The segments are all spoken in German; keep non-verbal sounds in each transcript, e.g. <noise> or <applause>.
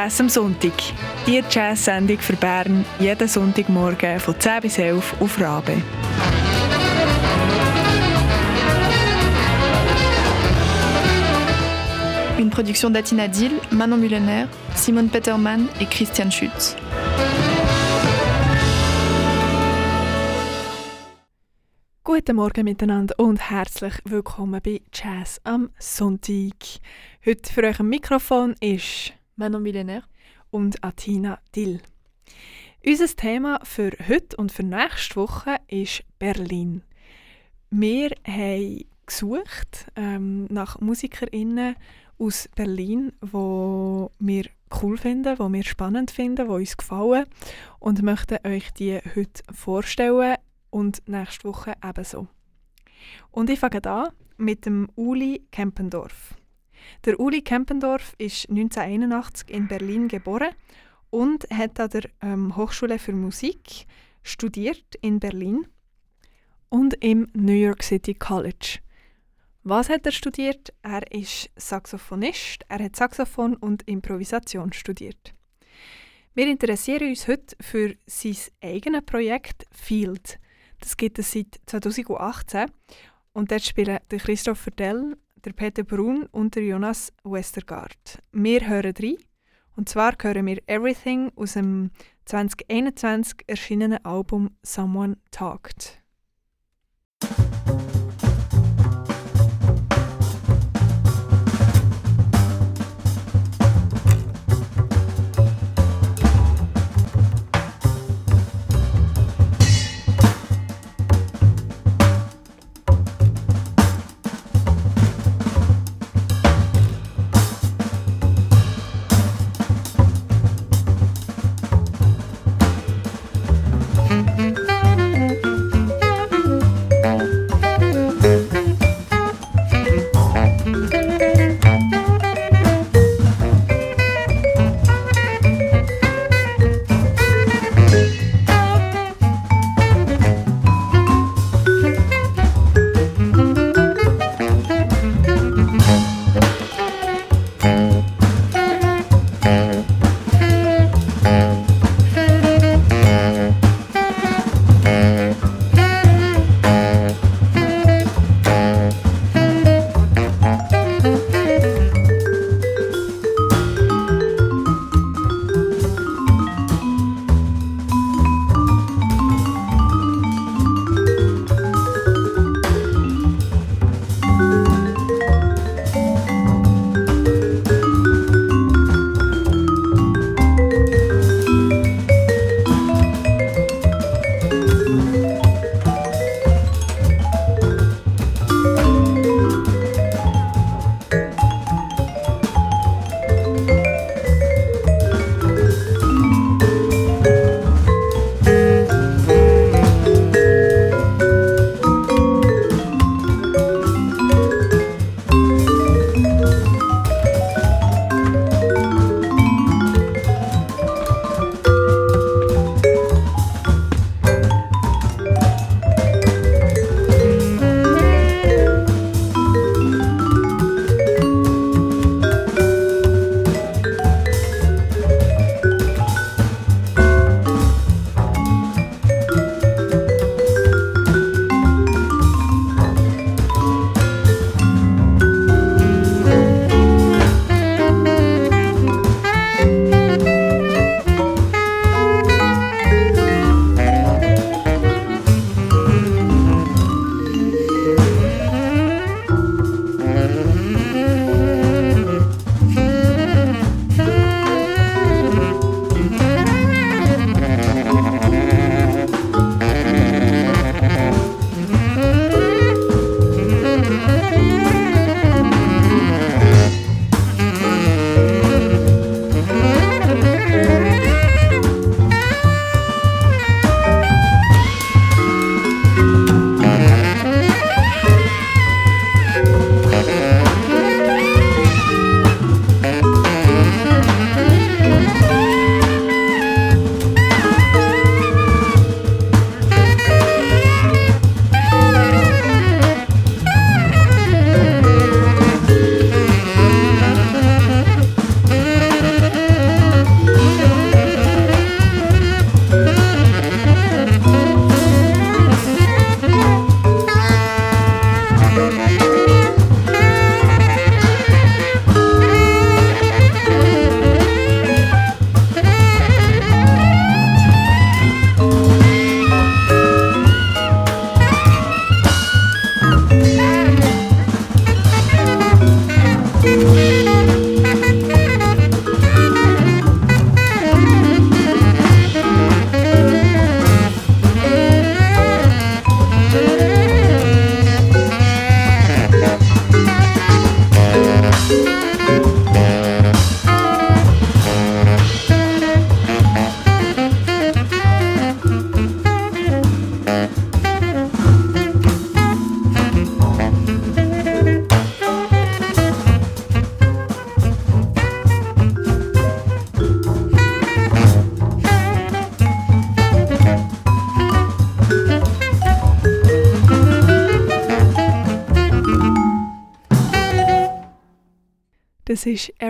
Jazz am Sonntag. Die Jazz-Sendung für Bern jeden Sonntagmorgen von 10 bis 11 auf Rabe. Une production d'Atina Dill, Manon Mullener, Simone Peterman et Christian Schütz. Guten Morgen miteinander und herzlich willkommen bei Jazz am Sonntag. Heute für euch am Mikrofon ist Manon Millenär und Atina Dill. Unser Thema für heute und für nächste Woche ist Berlin. Wir haben gesucht ähm, nach MusikerInnen aus Berlin, wo wir cool finden, wo wir spannend finden, wo uns gefallen und möchten euch die heute vorstellen und nächste Woche ebenso. Und ich fange an mit dem Uli Kempendorf. Der Uli Kempendorf ist 1981 in Berlin geboren und hat an der ähm, Hochschule für Musik studiert in Berlin und im New York City College. Was hat er studiert? Er ist Saxophonist, er hat Saxophon und Improvisation studiert. Wir interessieren uns heute für sein eigenes Projekt Field. Das gibt es seit 2018 und dort spielen der Christopher Dell, der Peter Brun und der Jonas Westergaard. Wir hören rein. Und zwar hören wir Everything aus dem 2021 erschienenen Album Someone Talked.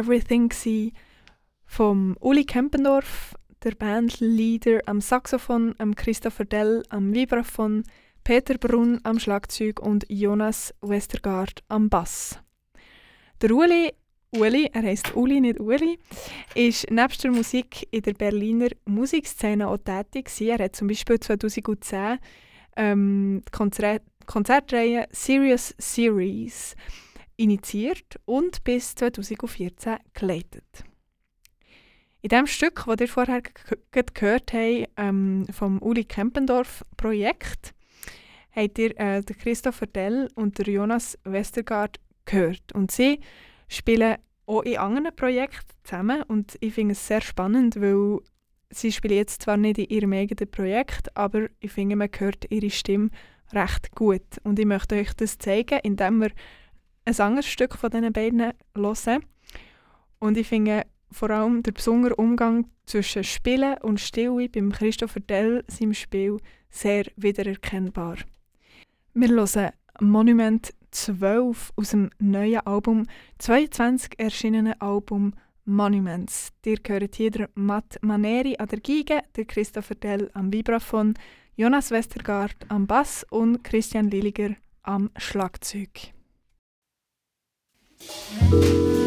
Das war «Everything» vom Uli Kempendorf, der Bandleader am Saxophon, am Christopher Dell am Vibraphon, Peter Brunn am Schlagzeug und Jonas Westergaard am Bass. Der Uli, Uli, er heißt Uli, nicht Uli, ist nebst der Musik in der Berliner Musikszene auch tätig. Er hat zum Beispiel 2010 ähm, die Konzert Konzertreihe Serious Series initiiert und bis 2014 geleitet. In dem Stück, das ihr vorher gehört habt, ähm, vom Uli Kempendorf Projekt, habt ihr äh, Christopher Dell und Jonas Westergaard gehört. Und sie spielen auch in anderen Projekten zusammen und ich finde es sehr spannend, weil sie spielen jetzt zwar nicht in ihrem eigenen Projekt, aber ich finde, man hört ihre Stimme recht gut. Und ich möchte euch das zeigen, indem wir ein anderes Stück von diesen beiden hören. Und ich finde vor allem der besondere Umgang zwischen Spielen und Stille beim Christopher Dell seinem Spiel sehr wiedererkennbar. Wir hören Monument 12 aus dem neuen Album, 22 erschienenen Album Monuments. Ihr gehört hier Matt Maneri an der Geige, der Christopher Dell am Vibraphon, Jonas Westergaard am Bass und Christian Lilliger am Schlagzeug. Música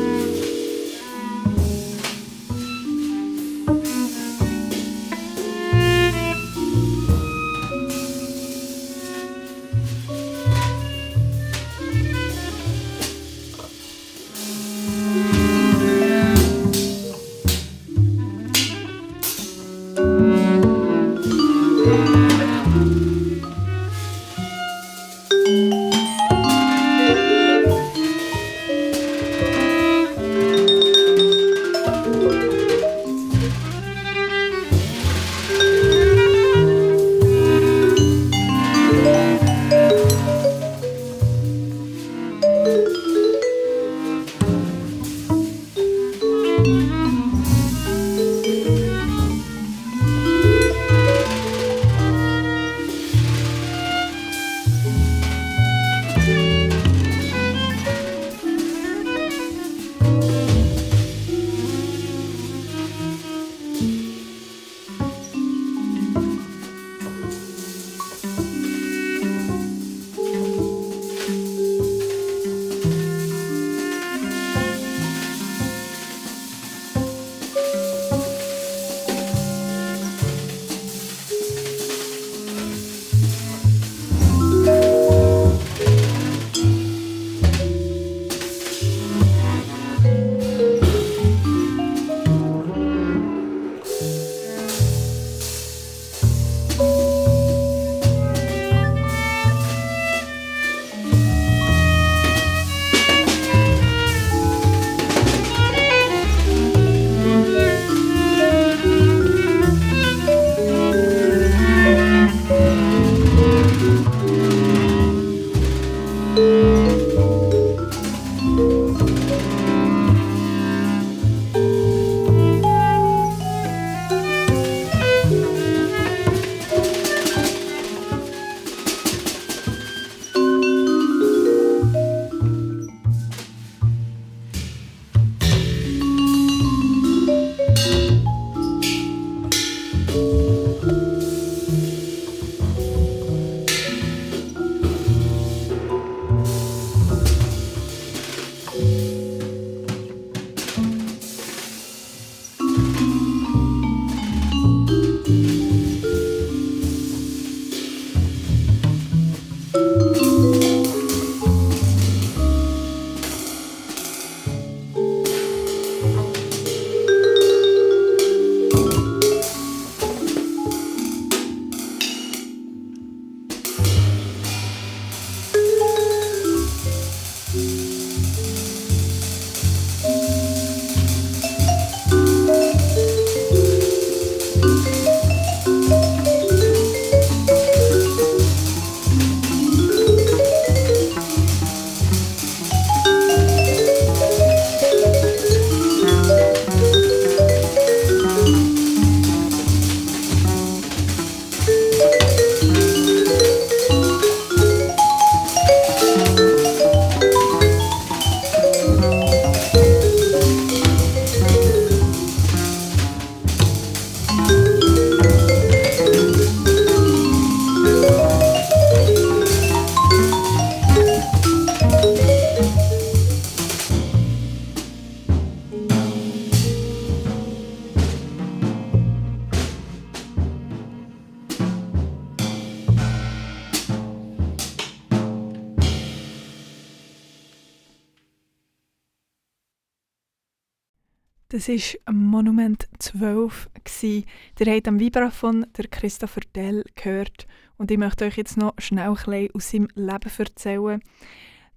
Das war Monument 12. Gewesen. Ihr habt am Vibraphon der Christopher Dell gehört und ich möchte euch jetzt noch schnell ein aus seinem Leben erzählen.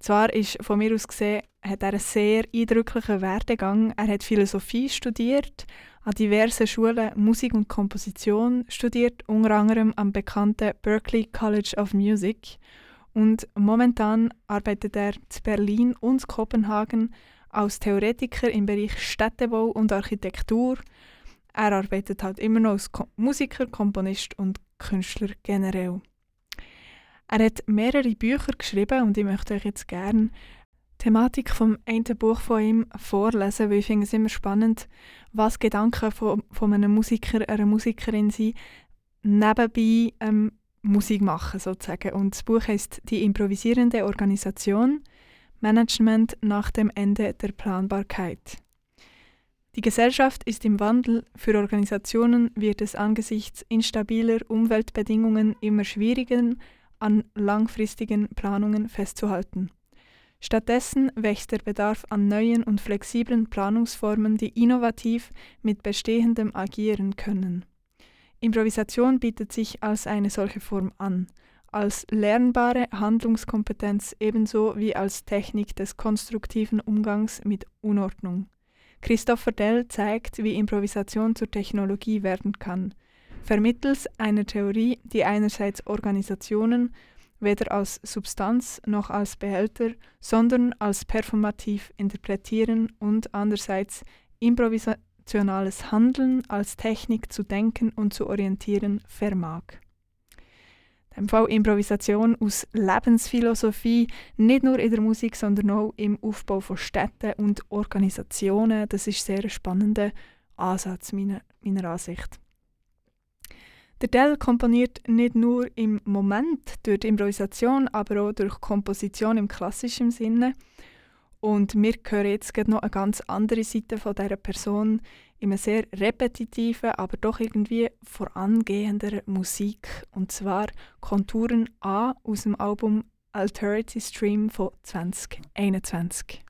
Zwar ist von mir aus gesehen, hat er einen sehr eindrücklichen Werdegang. Er hat Philosophie studiert, an diversen Schulen Musik und Komposition studiert, unter anderem am bekannten Berklee College of Music. Und momentan arbeitet er in Berlin und Kopenhagen als Theoretiker im Bereich Städtebau und Architektur. Er arbeitet halt immer noch als Musiker, Komponist und Künstler generell. Er hat mehrere Bücher geschrieben und ich möchte euch jetzt gerne die Thematik vom einen Buch von ihm vorlesen, weil ich finde es immer spannend, was Gedanken von, von einem Musiker, einer Musikerin sind, nebenbei ähm, Musik machen sozusagen. Und das Buch heißt Die improvisierende Organisation – Management nach dem Ende der Planbarkeit. Die Gesellschaft ist im Wandel, für Organisationen wird es angesichts instabiler Umweltbedingungen immer schwieriger, an langfristigen Planungen festzuhalten. Stattdessen wächst der Bedarf an neuen und flexiblen Planungsformen, die innovativ mit Bestehendem agieren können. Improvisation bietet sich als eine solche Form an – als lernbare Handlungskompetenz ebenso wie als Technik des konstruktiven Umgangs mit Unordnung. Christopher Dell zeigt, wie Improvisation zur Technologie werden kann, vermittels einer Theorie, die einerseits Organisationen weder als Substanz noch als Behälter, sondern als performativ interpretieren und andererseits improvisationales Handeln als Technik zu denken und zu orientieren vermag im Fall Improvisation aus Lebensphilosophie, nicht nur in der Musik, sondern auch im Aufbau von Städten und Organisationen. Das ist sehr ein spannender Ansatz meiner, meiner Ansicht. Der Dell komponiert nicht nur im Moment durch Improvisation, aber auch durch Komposition im klassischen Sinne. Und wir hören jetzt noch eine ganz andere Seite von dieser Person, in einer sehr repetitiven, aber doch irgendwie vorangehender Musik. Und zwar Konturen A aus dem Album Alterity Stream von 2021.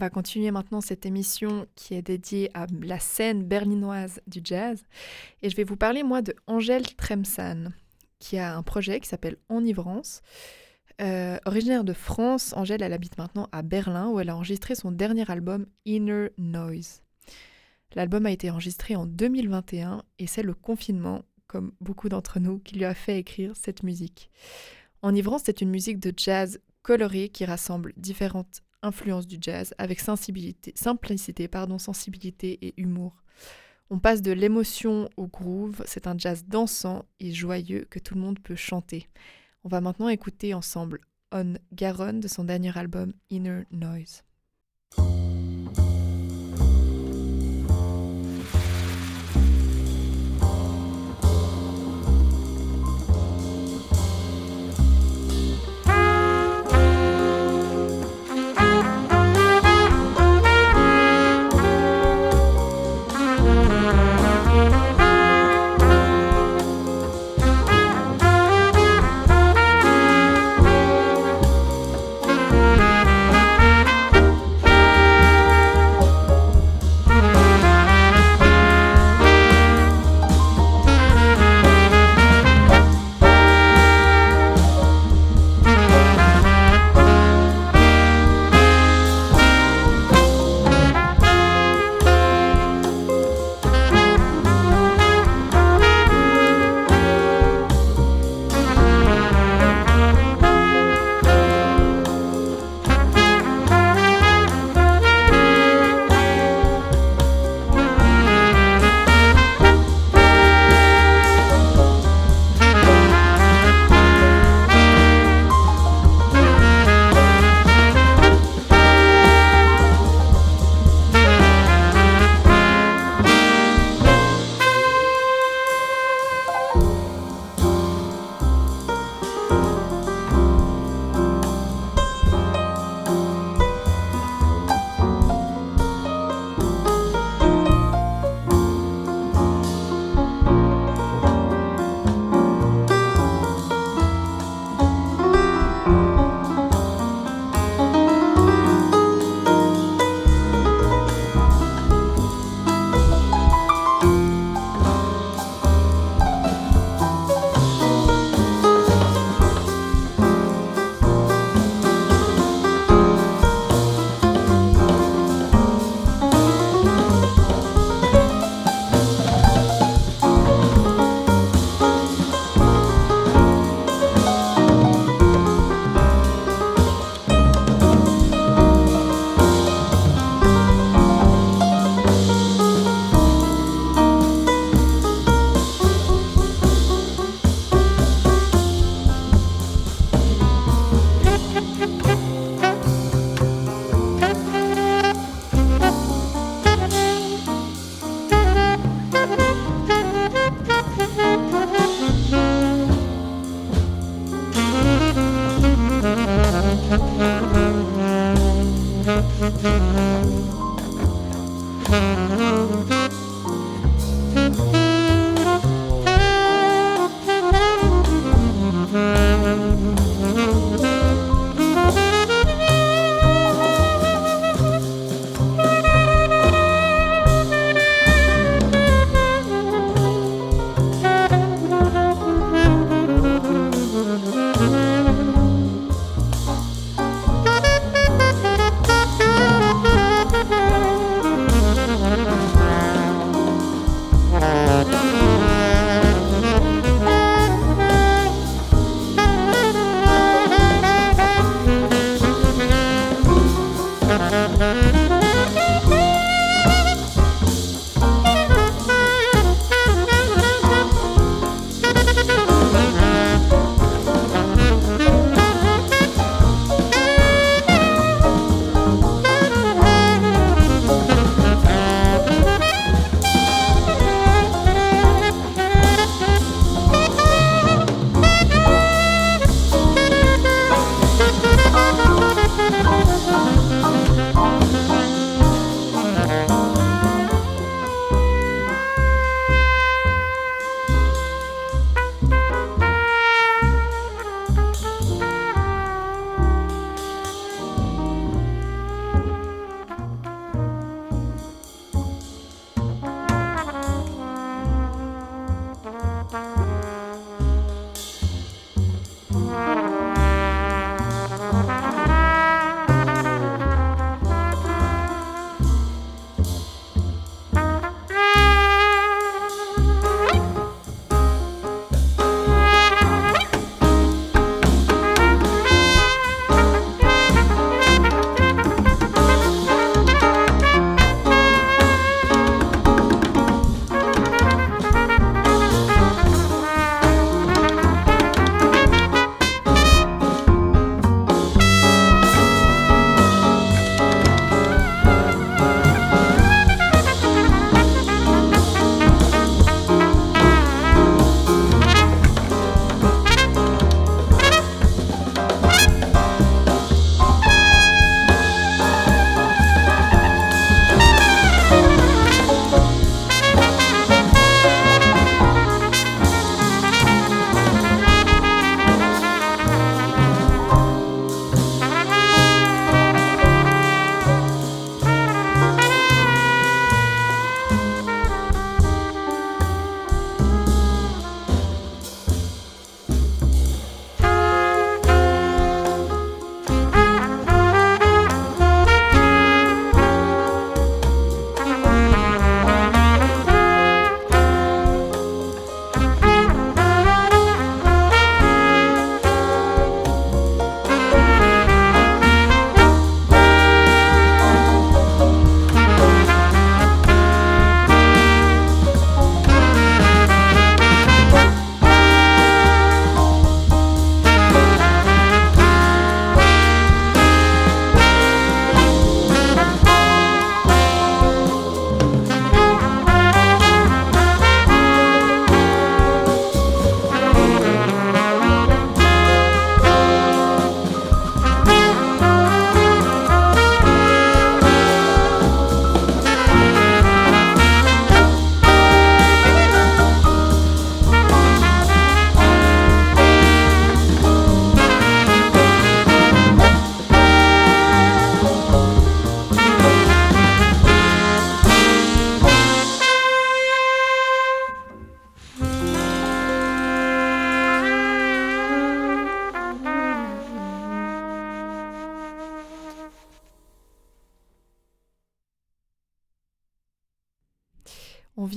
Va continuer maintenant cette émission qui est dédiée à la scène berlinoise du jazz. Et je vais vous parler, moi, de Angèle Tremsan, qui a un projet qui s'appelle Enivrance. Euh, originaire de France, Angèle, elle habite maintenant à Berlin, où elle a enregistré son dernier album Inner Noise. L'album a été enregistré en 2021 et c'est le confinement, comme beaucoup d'entre nous, qui lui a fait écrire cette musique. Enivrance, c'est une musique de jazz colorée qui rassemble différentes influences du jazz avec sensibilité, simplicité, pardon, sensibilité et humour. On passe de l'émotion au groove, c'est un jazz dansant et joyeux que tout le monde peut chanter. On va maintenant écouter ensemble On Garonne de son dernier album Inner Noise.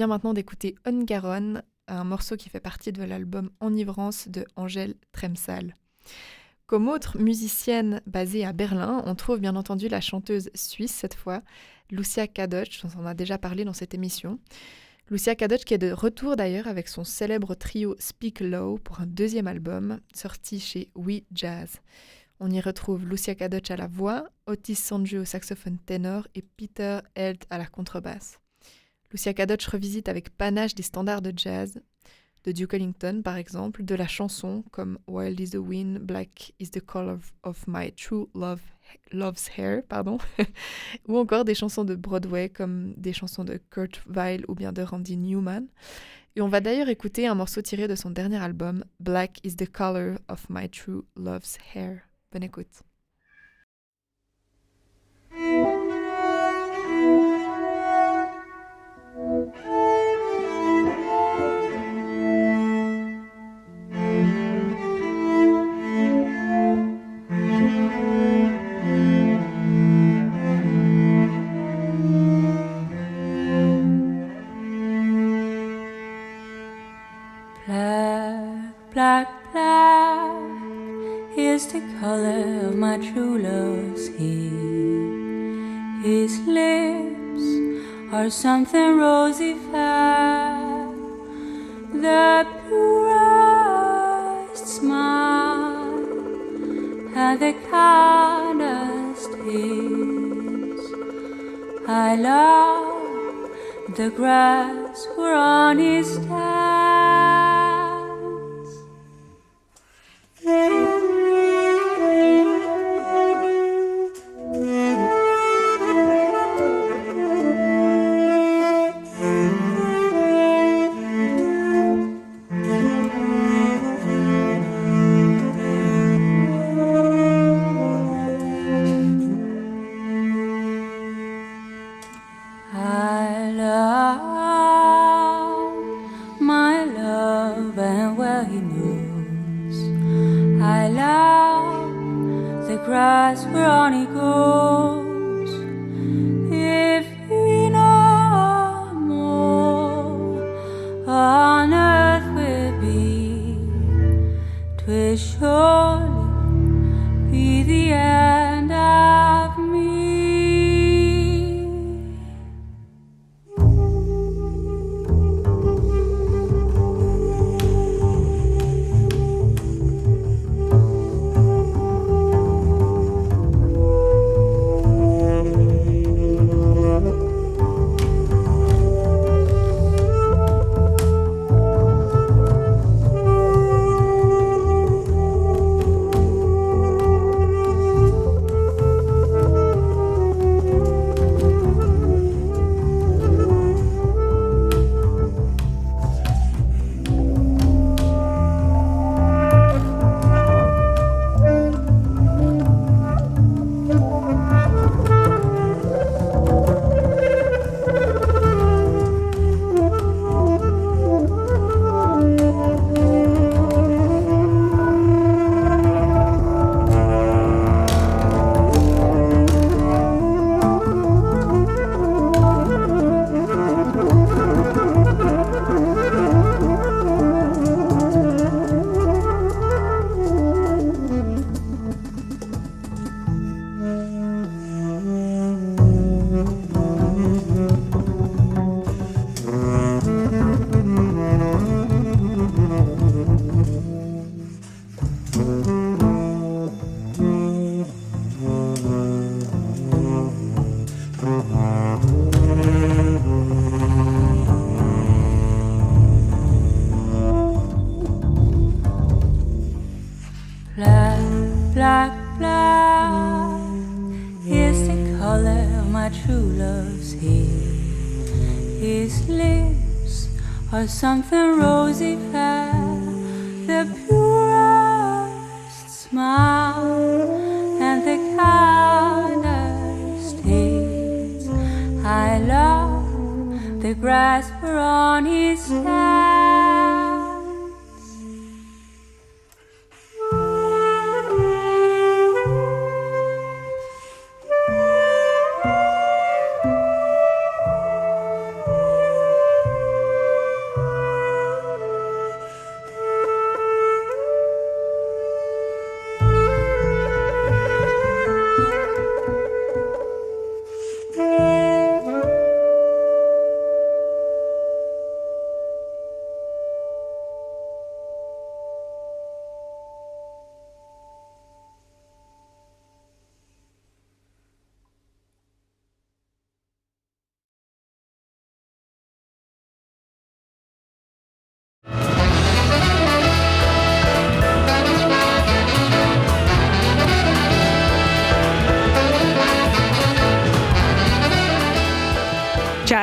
Maintenant d'écouter Ungaron, un morceau qui fait partie de l'album Enivrance de Angèle Tremsal. Comme autre musicienne basée à Berlin, on trouve bien entendu la chanteuse suisse cette fois, Lucia Kadocz, dont on a déjà parlé dans cette émission. Lucia Kadocz qui est de retour d'ailleurs avec son célèbre trio Speak Low pour un deuxième album sorti chez We Jazz. On y retrouve Lucia Kadocz à la voix, Otis Sanju au saxophone ténor et Peter Held à la contrebasse. Lucia Kadocz revisite avec panache des standards de jazz, de Duke Ellington par exemple, de la chanson comme Wild is the Wind, Black is the Color of, My True Love, Love's Hair, pardon, <laughs> ou encore des chansons de Broadway comme des chansons de Kurt Weill ou bien de Randy Newman. Et on va d'ailleurs écouter un morceau tiré de son dernier album, Black is the Color of My True Love's Hair. Bonne écoute. Or something rosy fair, the purest smile and the kindest is. I love the grass where on his or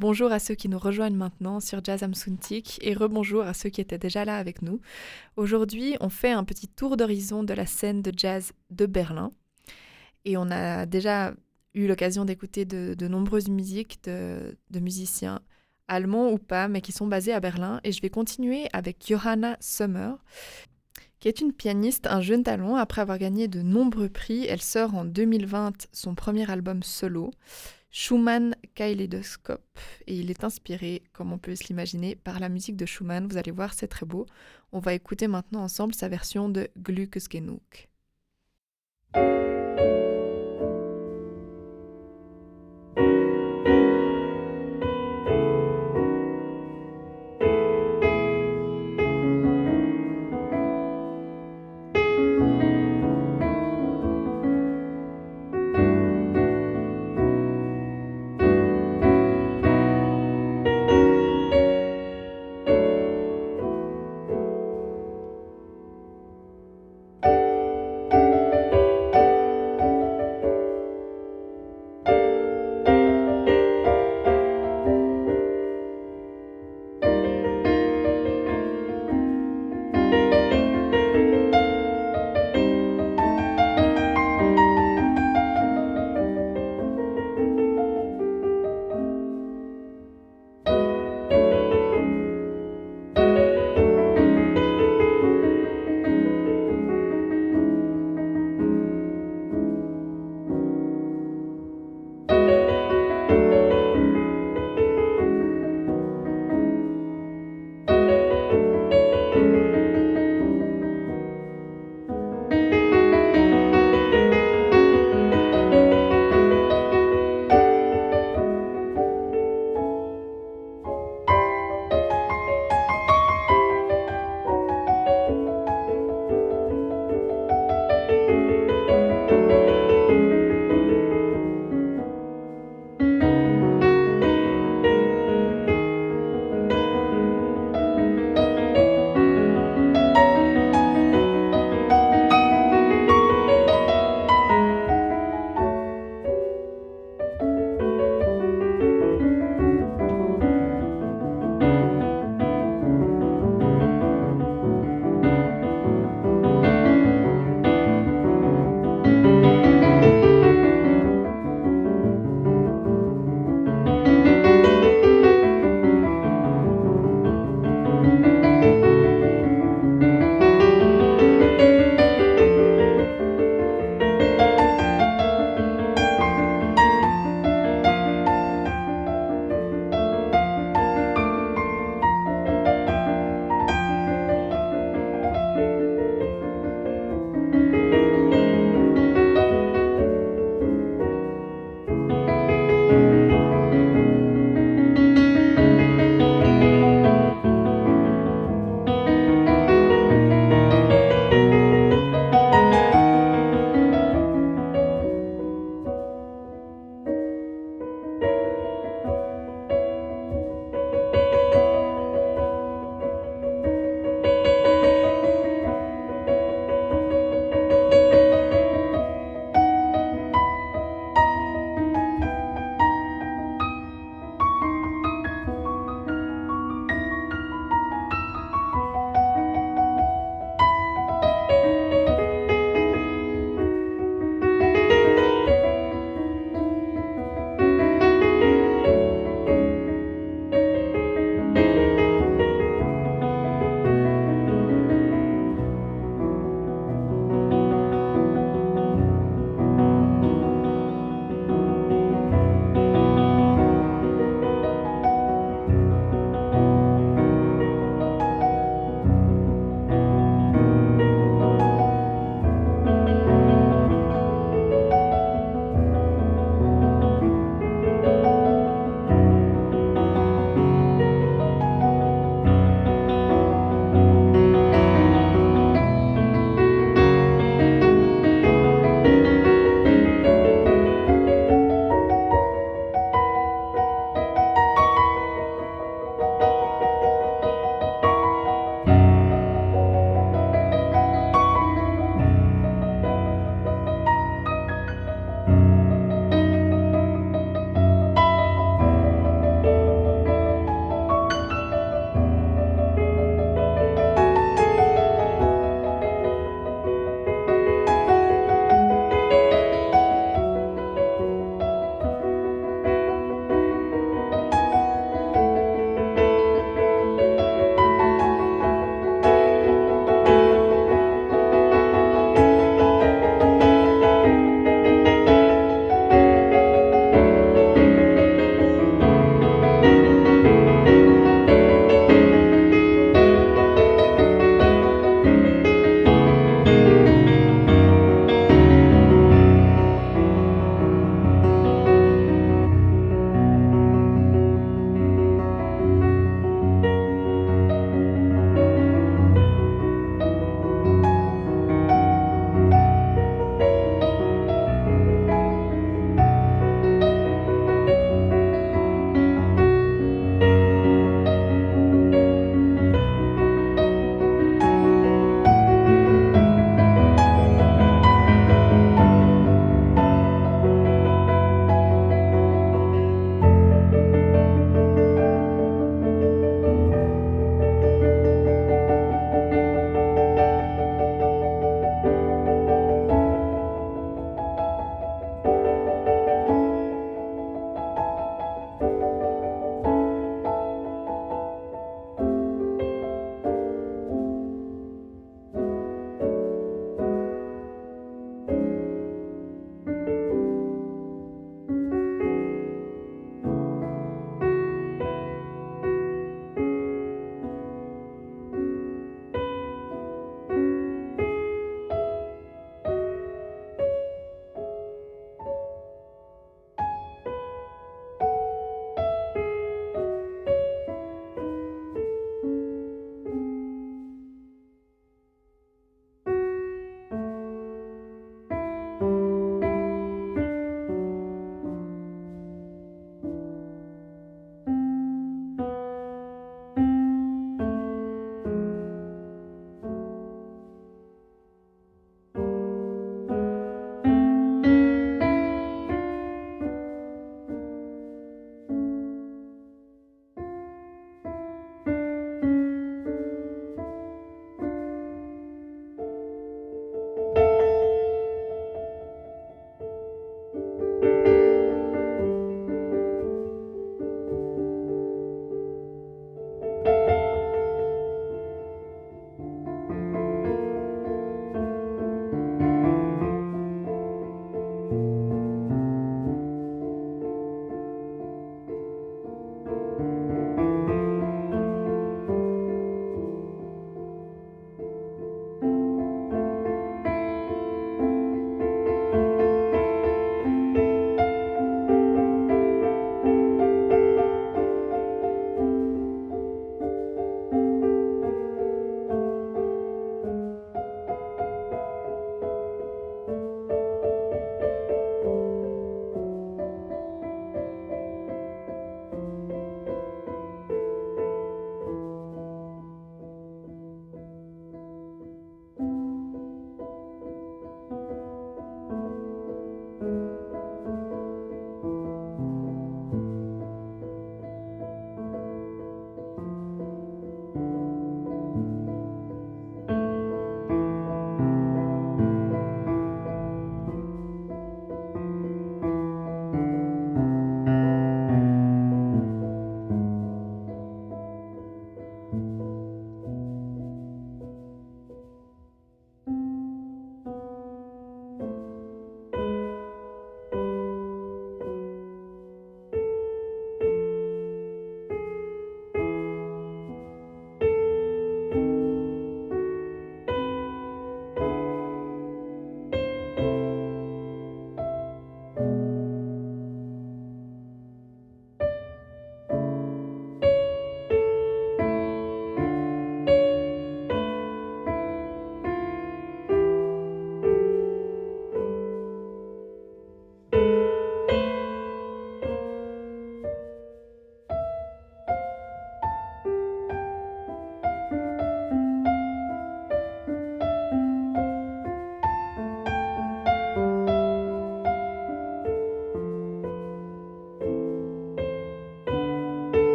Bonjour à ceux qui nous rejoignent maintenant sur Jazz Suntik et rebonjour à ceux qui étaient déjà là avec nous. Aujourd'hui, on fait un petit tour d'horizon de la scène de jazz de Berlin. Et on a déjà eu l'occasion d'écouter de, nombreuses musiques de, de, musiciens allemands ou pas, mais qui sont basés à Berlin. Et je vais continuer avec Johanna Sommer, qui est une pianiste, un jeune talent. Après avoir gagné de nombreux prix, elle sort en 2020 son premier album solo. Schumann Kaleidoscope et il est inspiré, comme on peut se l'imaginer, par la musique de Schumann. Vous allez voir, c'est très beau. On va écouter maintenant ensemble sa version de Glückes.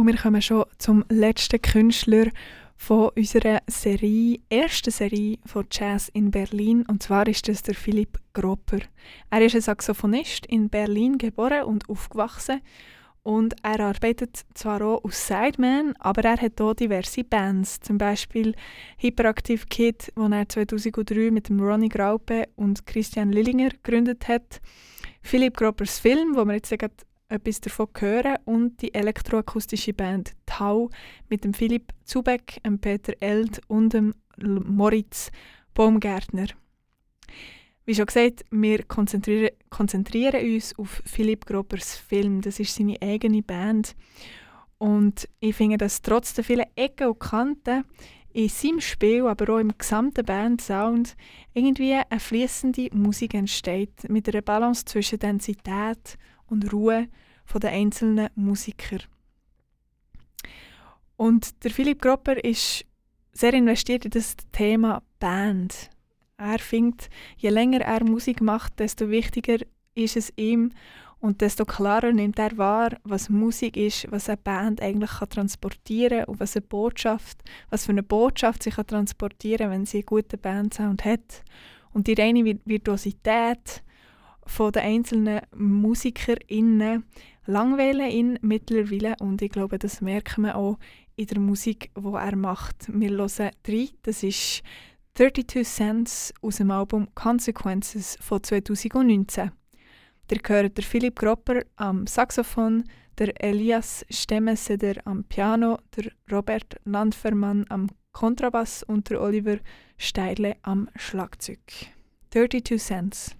Und wir kommen schon zum letzten Künstler von unserer Serie, ersten Serie von Jazz in Berlin. Und zwar ist das der Philipp Gropper. Er ist ein Saxophonist in Berlin geboren und aufgewachsen. Und er arbeitet zwar auch als Sideman, aber er hat auch diverse Bands. Zum Beispiel Hyperactive Kid, wo er 2003 mit Ronnie Graupe und Christian Lillinger gegründet hat. Philipp Groppers Film, wo wir jetzt gerade etwas davon hören und die elektroakustische Band Tau mit dem Philipp Zubeck, dem Peter Eld und dem Moritz Baumgärtner. Wie schon gesagt, wir konzentrieren, konzentrieren uns auf Philipp Groppers Film. Das ist seine eigene Band. Und ich finde, dass trotz der vielen Ecken und Kanten in seinem Spiel, aber auch im gesamten Bandsound irgendwie eine fließende Musik entsteht, mit einer Balance zwischen Densität und Ruhe der einzelnen Musiker. Und der Philipp Gropper ist sehr investiert in das Thema Band. Er findet, je länger er Musik macht, desto wichtiger ist es ihm und desto klarer nimmt er wahr, was Musik ist, was eine Band eigentlich kann transportieren und was eine Botschaft, was für eine Botschaft sie kann transportieren, wenn sie einen guten Bandsound hat. Und die reine Virtuosität von den einzelnen MusikerInnen langweilen ihn mittlerweile und ich glaube, das merkt man auch in der Musik, die er macht. Wir hören drei, das ist 32 Cents aus dem Album Consequences von 2019. Ihr hört der Philipp Gropper am Saxophon, der Elias Stemmeseder am Piano, der Robert Landfermann am Kontrabass und der Oliver Steile am Schlagzeug. 32 Cents.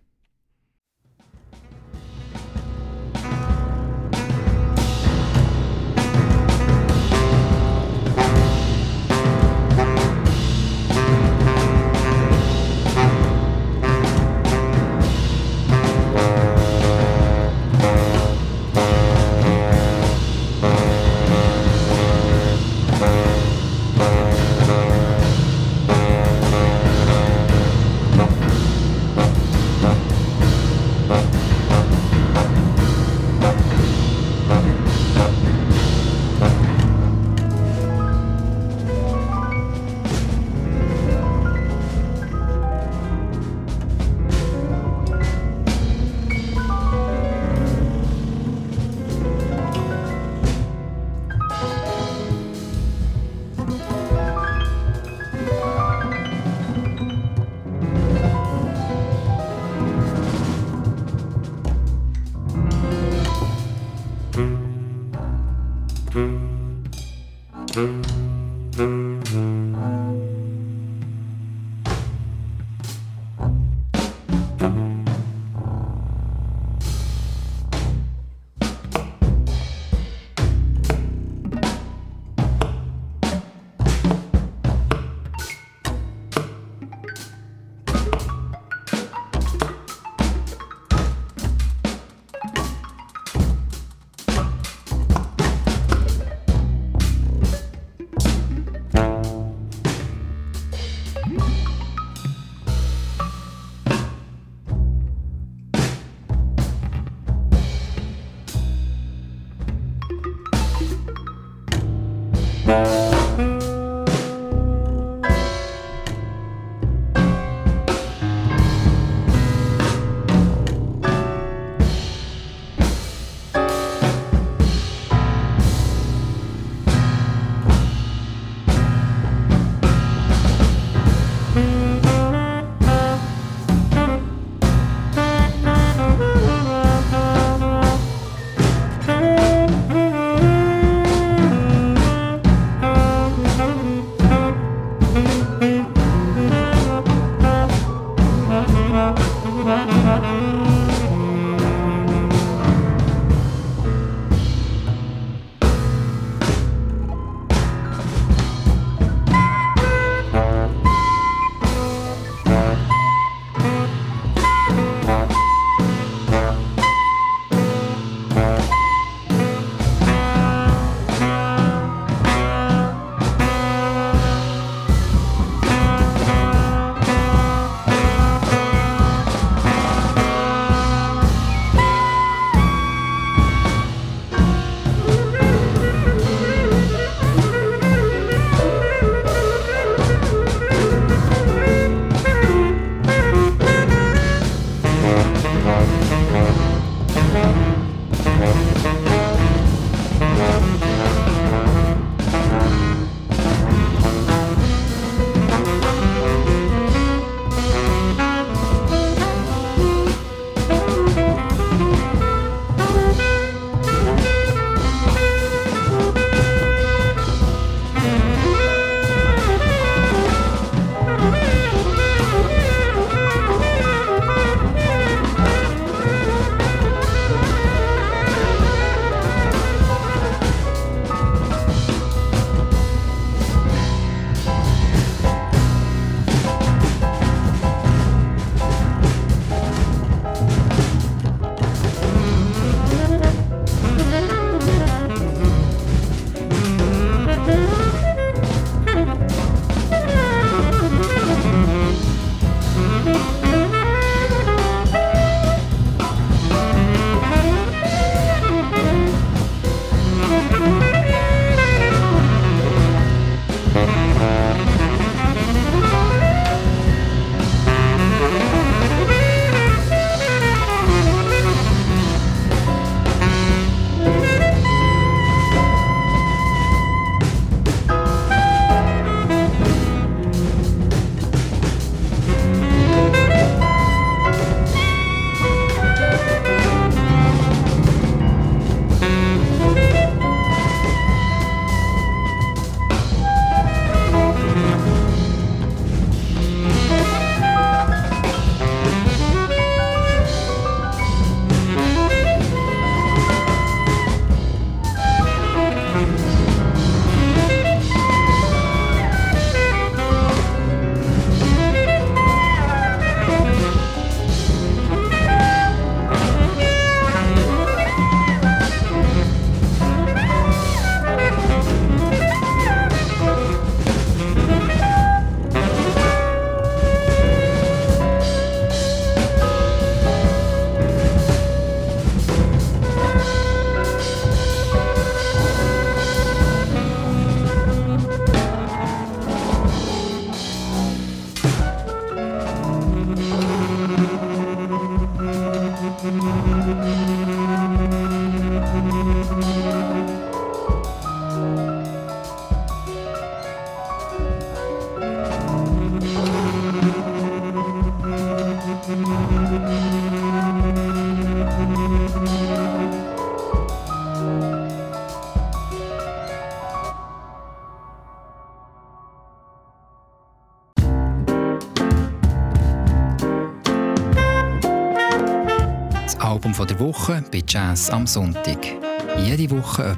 Jazz am Sonntag. Jede Woche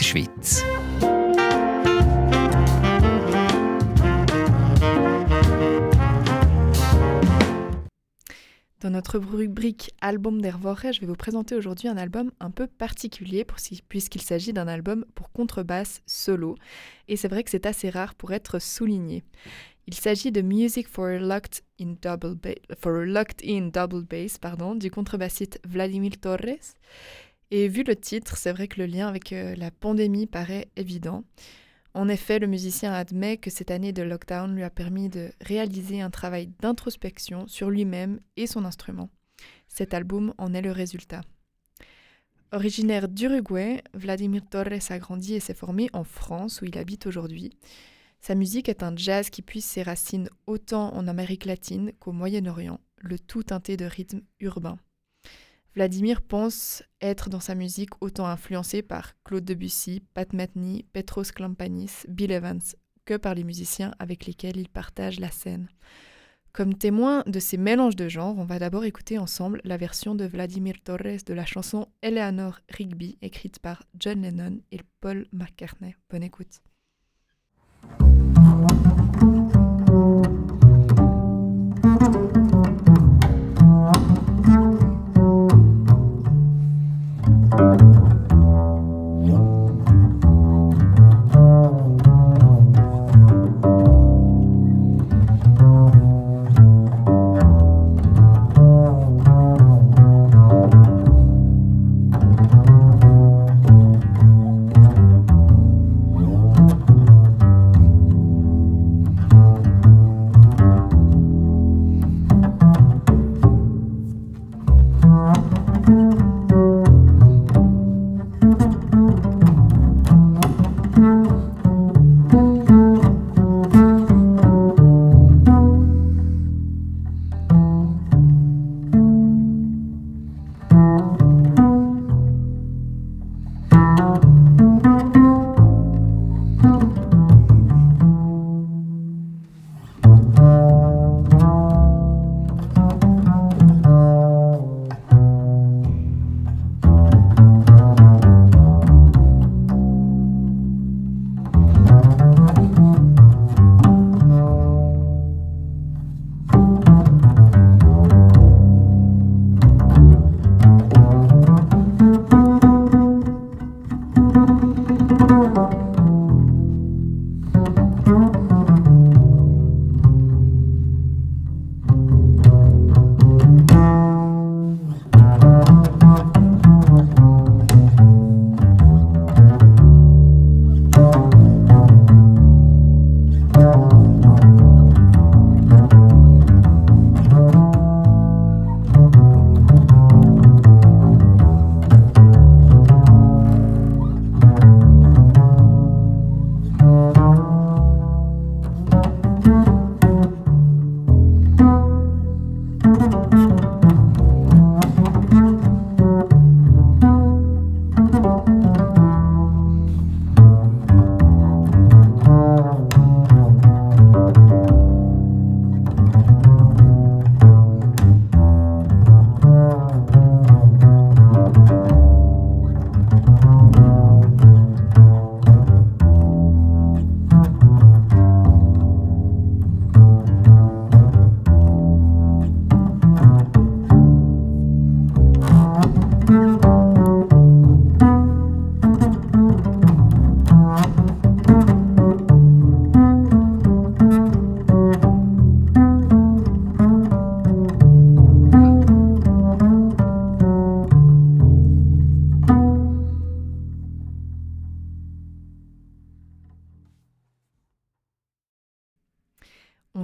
Schweiz. Dans notre rubrique Album der Woche, je vais vous présenter aujourd'hui un album un peu particulier puisqu'il s'agit d'un album pour contrebasse solo. Et c'est vrai que c'est assez rare pour être souligné. Il s'agit de Music for a Locked in Double, Bass du contrebassiste Vladimir Torres. Et vu le titre, c'est vrai que le lien avec euh, la pandémie paraît évident. En effet, le musicien admet que cette année de lockdown lui a permis de réaliser un travail d'introspection sur lui-même et son instrument. Cet album en est le résultat. Originaire d'Uruguay, Vladimir Torres a grandi et s'est formé en France où il habite aujourd'hui. Sa musique est un jazz qui puise ses racines autant en Amérique latine qu'au Moyen-Orient, le tout teinté de rythmes urbains. Vladimir pense être dans sa musique autant influencé par Claude Debussy, Pat Metheny, Petros Klampanis, Bill Evans que par les musiciens avec lesquels il partage la scène. Comme témoin de ces mélanges de genres, on va d'abord écouter ensemble la version de Vladimir Torres de la chanson Eleanor Rigby écrite par John Lennon et Paul McCartney. Bonne écoute. Música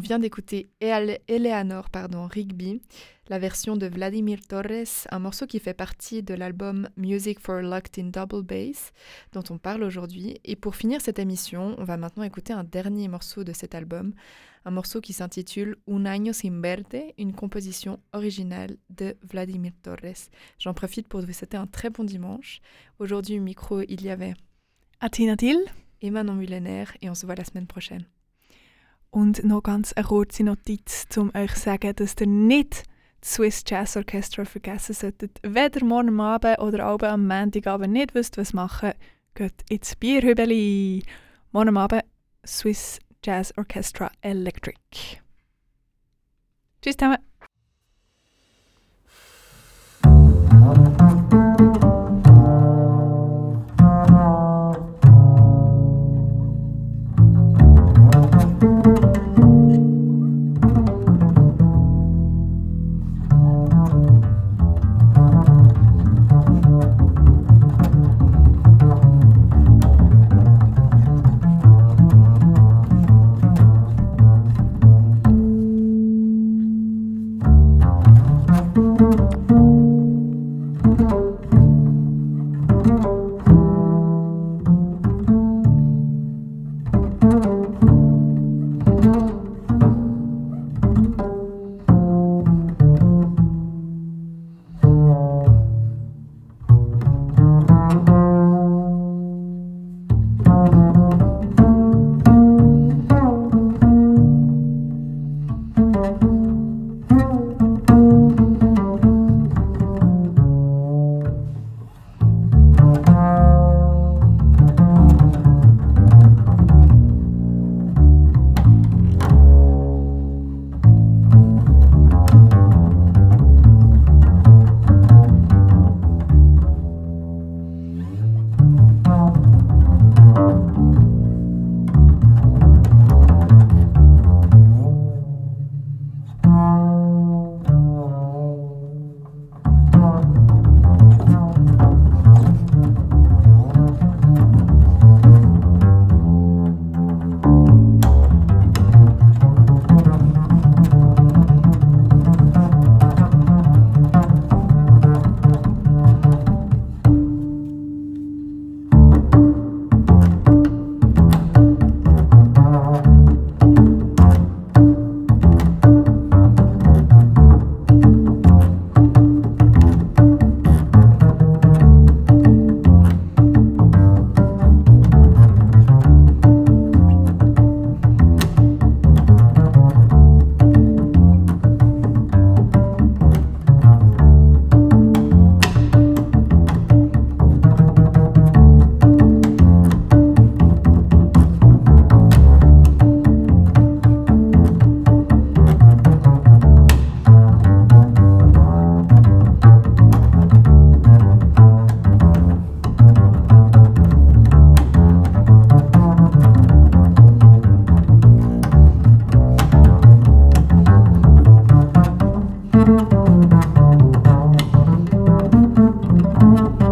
vient d'écouter Eleanor pardon, Rigby, la version de Vladimir Torres, un morceau qui fait partie de l'album Music for Locked in Double Bass, dont on parle aujourd'hui. Et pour finir cette émission, on va maintenant écouter un dernier morceau de cet album, un morceau qui s'intitule Un año sin verte, une composition originale de Vladimir Torres. J'en profite pour vous souhaiter un très bon dimanche. Aujourd'hui, au micro, il y avait Atina Dill et Manon Mullenaire, et on se voit la semaine prochaine. Und noch ganz eine kurze Notiz, um euch zu sagen, dass ihr nicht das Swiss Jazz Orchestra vergessen solltet, weder morgen Abend oder Abend am Montagabend nicht wisst, was machen, geht ins Bierhübeli. Morgen Abend Swiss Jazz Orchestra Electric. Tschüss zusammen.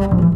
Jazz am